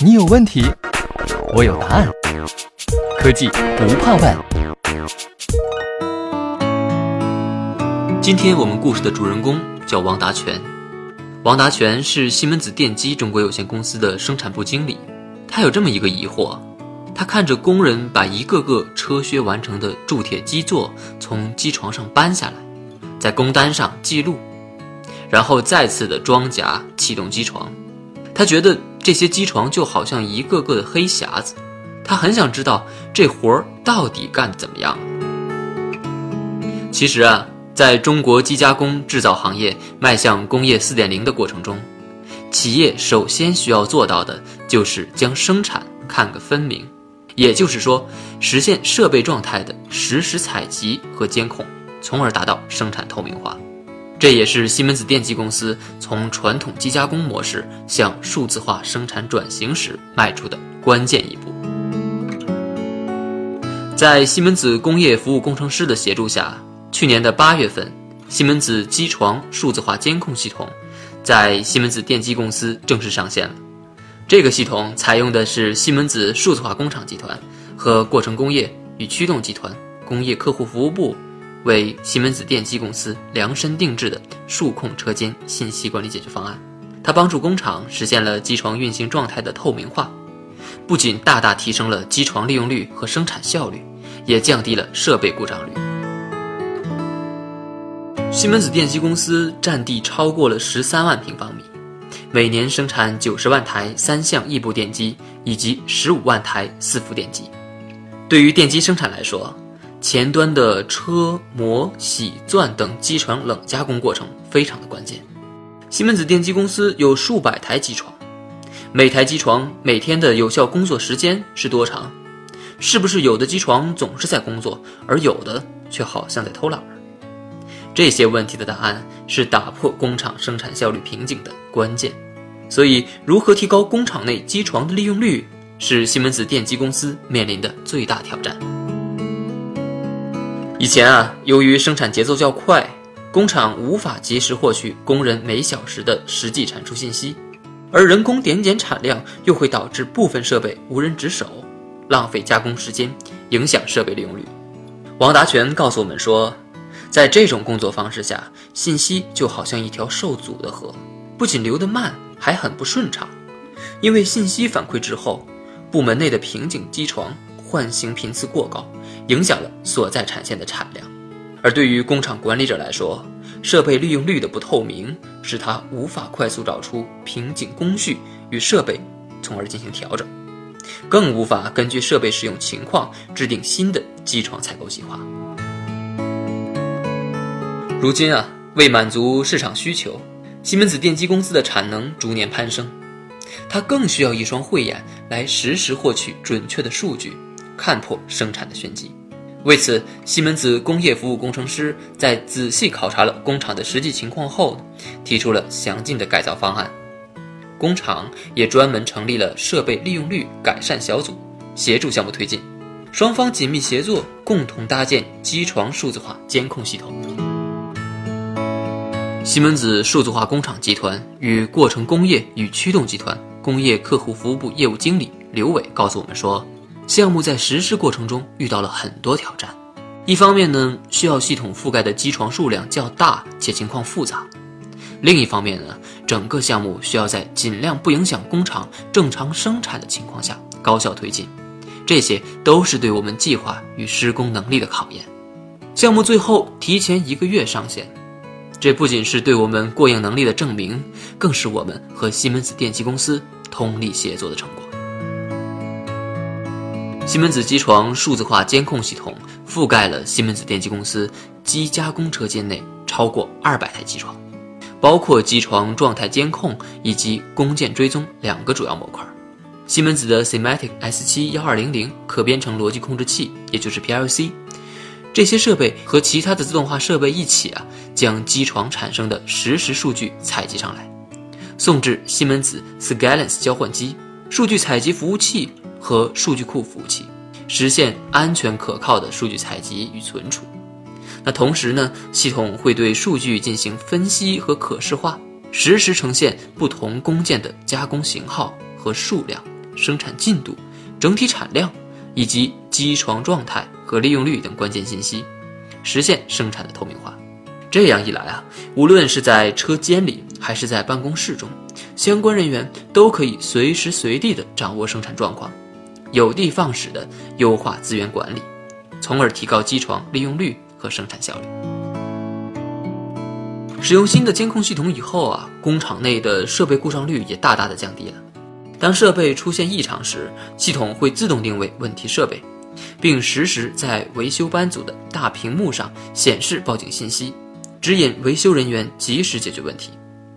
你有问题，我有答案。科技不怕问。今天我们故事的主人公叫王达全。王达全是西门子电机中国有限公司的生产部经理。他有这么一个疑惑：他看着工人把一个个车削完成的铸铁基座从机床上搬下来，在工单上记录。然后再次的装甲启动机床，他觉得这些机床就好像一个个的黑匣子，他很想知道这活儿到底干得怎么样。其实啊，在中国机加工制造行业迈向工业四点零的过程中，企业首先需要做到的就是将生产看个分明，也就是说，实现设备状态的实时采集和监控，从而达到生产透明化。这也是西门子电机公司从传统机加工模式向数字化生产转型时迈出的关键一步。在西门子工业服务工程师的协助下，去年的八月份，西门子机床数字化监控系统在西门子电机公司正式上线了。这个系统采用的是西门子数字化工厂集团和过程工业与驱动集团工业客户服务部。为西门子电机公司量身定制的数控车间信息管理解决方案，它帮助工厂实现了机床运行状态的透明化，不仅大大提升了机床利用率和生产效率，也降低了设备故障率。西门子电机公司占地超过了十三万平方米，每年生产九十万台三相异步电机以及十五万台四伏电机。对于电机生产来说，前端的车模、铣钻等机床冷加工过程非常的关键。西门子电机公司有数百台机床，每台机床每天的有效工作时间是多长？是不是有的机床总是在工作，而有的却好像在偷懒？这些问题的答案是打破工厂生产效率瓶颈的关键。所以，如何提高工厂内机床的利用率，是西门子电机公司面临的最大挑战。以前啊，由于生产节奏较快，工厂无法及时获取工人每小时的实际产出信息，而人工点检产量又会导致部分设备无人值守，浪费加工时间，影响设备利用率。王达全告诉我们说，在这种工作方式下，信息就好像一条受阻的河，不仅流得慢，还很不顺畅。因为信息反馈之后，部门内的瓶颈机床唤醒频次过高。影响了所在产线的产量，而对于工厂管理者来说，设备利用率的不透明，使他无法快速找出瓶颈工序与设备，从而进行调整，更无法根据设备使用情况制定新的机床采购计划。如今啊，为满足市场需求，西门子电机公司的产能逐年攀升，它更需要一双慧眼来实时获取准确的数据。看破生产的玄机，为此，西门子工业服务工程师在仔细考察了工厂的实际情况后，提出了详尽的改造方案。工厂也专门成立了设备利用率改善小组，协助项目推进。双方紧密协作，共同搭建机床数字化监控系统。西门子数字化工厂集团与过程工业与驱动集团工业客户服务部业务经理刘伟告诉我们说。项目在实施过程中遇到了很多挑战，一方面呢，需要系统覆盖的机床数量较大且情况复杂；另一方面呢，整个项目需要在尽量不影响工厂正常生产的情况下高效推进，这些都是对我们计划与施工能力的考验。项目最后提前一个月上线，这不仅是对我们过硬能力的证明，更是我们和西门子电机公司通力协作的成果。西门子机床数字化监控系统覆盖了西门子电机公司机加工车间内超过二百台机床，包括机床状态监控以及工件追踪两个主要模块。西门子的 Sematic S7 幺二零零可编程逻辑控制器，也就是 PLC，这些设备和其他的自动化设备一起啊，将机床产生的实时数据采集上来，送至西门子 Scalance 交换机、数据采集服务器。和数据库服务器，实现安全可靠的数据采集与存储。那同时呢，系统会对数据进行分析和可视化，实时呈现不同工件的加工型号和数量，生产进度、整体产量以及机床状态和利用率等关键信息，实现生产的透明化。这样一来啊，无论是在车间里还是在办公室中，相关人员都可以随时随地的掌握生产状况，有的放矢地优化资源管理，从而提高机床利用率和生产效率。使用新的监控系统以后啊，工厂内的设备故障率也大大的降低了。当设备出现异常时，系统会自动定位问题设备，并实时在维修班组的大屏幕上显示报警信息。指引维修人员及时解决问题，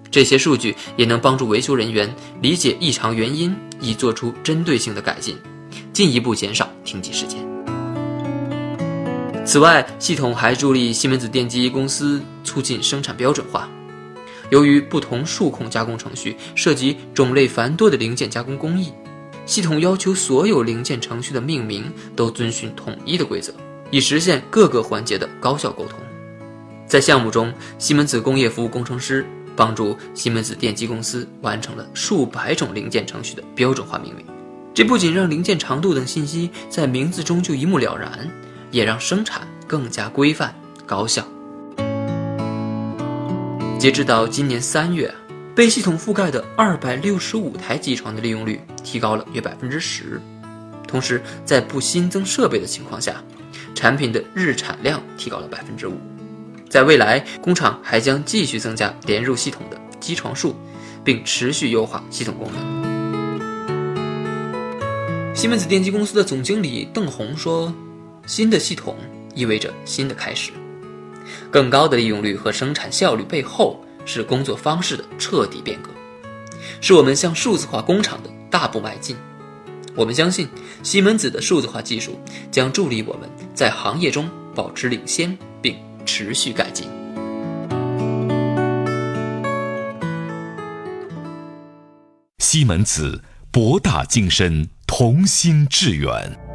这些数据也能帮助维修人员理解异常原因，以做出针对性的改进，进一步减少停机时间。此外，系统还助力西门子电机公司促进生产标准化。由于不同数控加工程序涉及种类繁多的零件加工工艺，系统要求所有零件程序的命名都遵循统一的规则，以实现各个环节的高效沟通。在项目中，西门子工业服务工程师帮助西门子电机公司完成了数百种零件程序的标准化命名。这不仅让零件长度等信息在名字中就一目了然，也让生产更加规范高效。截止到今年三月，被系统覆盖的二百六十五台机床的利用率提高了约百分之十。同时，在不新增设备的情况下，产品的日产量提高了百分之五。在未来，工厂还将继续增加连入系统的机床数，并持续优化系统功能。西门子电机公司的总经理邓红说：“新的系统意味着新的开始，更高的利用率和生产效率背后是工作方式的彻底变革，是我们向数字化工厂的大步迈进。我们相信，西门子的数字化技术将助力我们在行业中保持领先，并。”持续改进。西门子，博大精深，同心致远。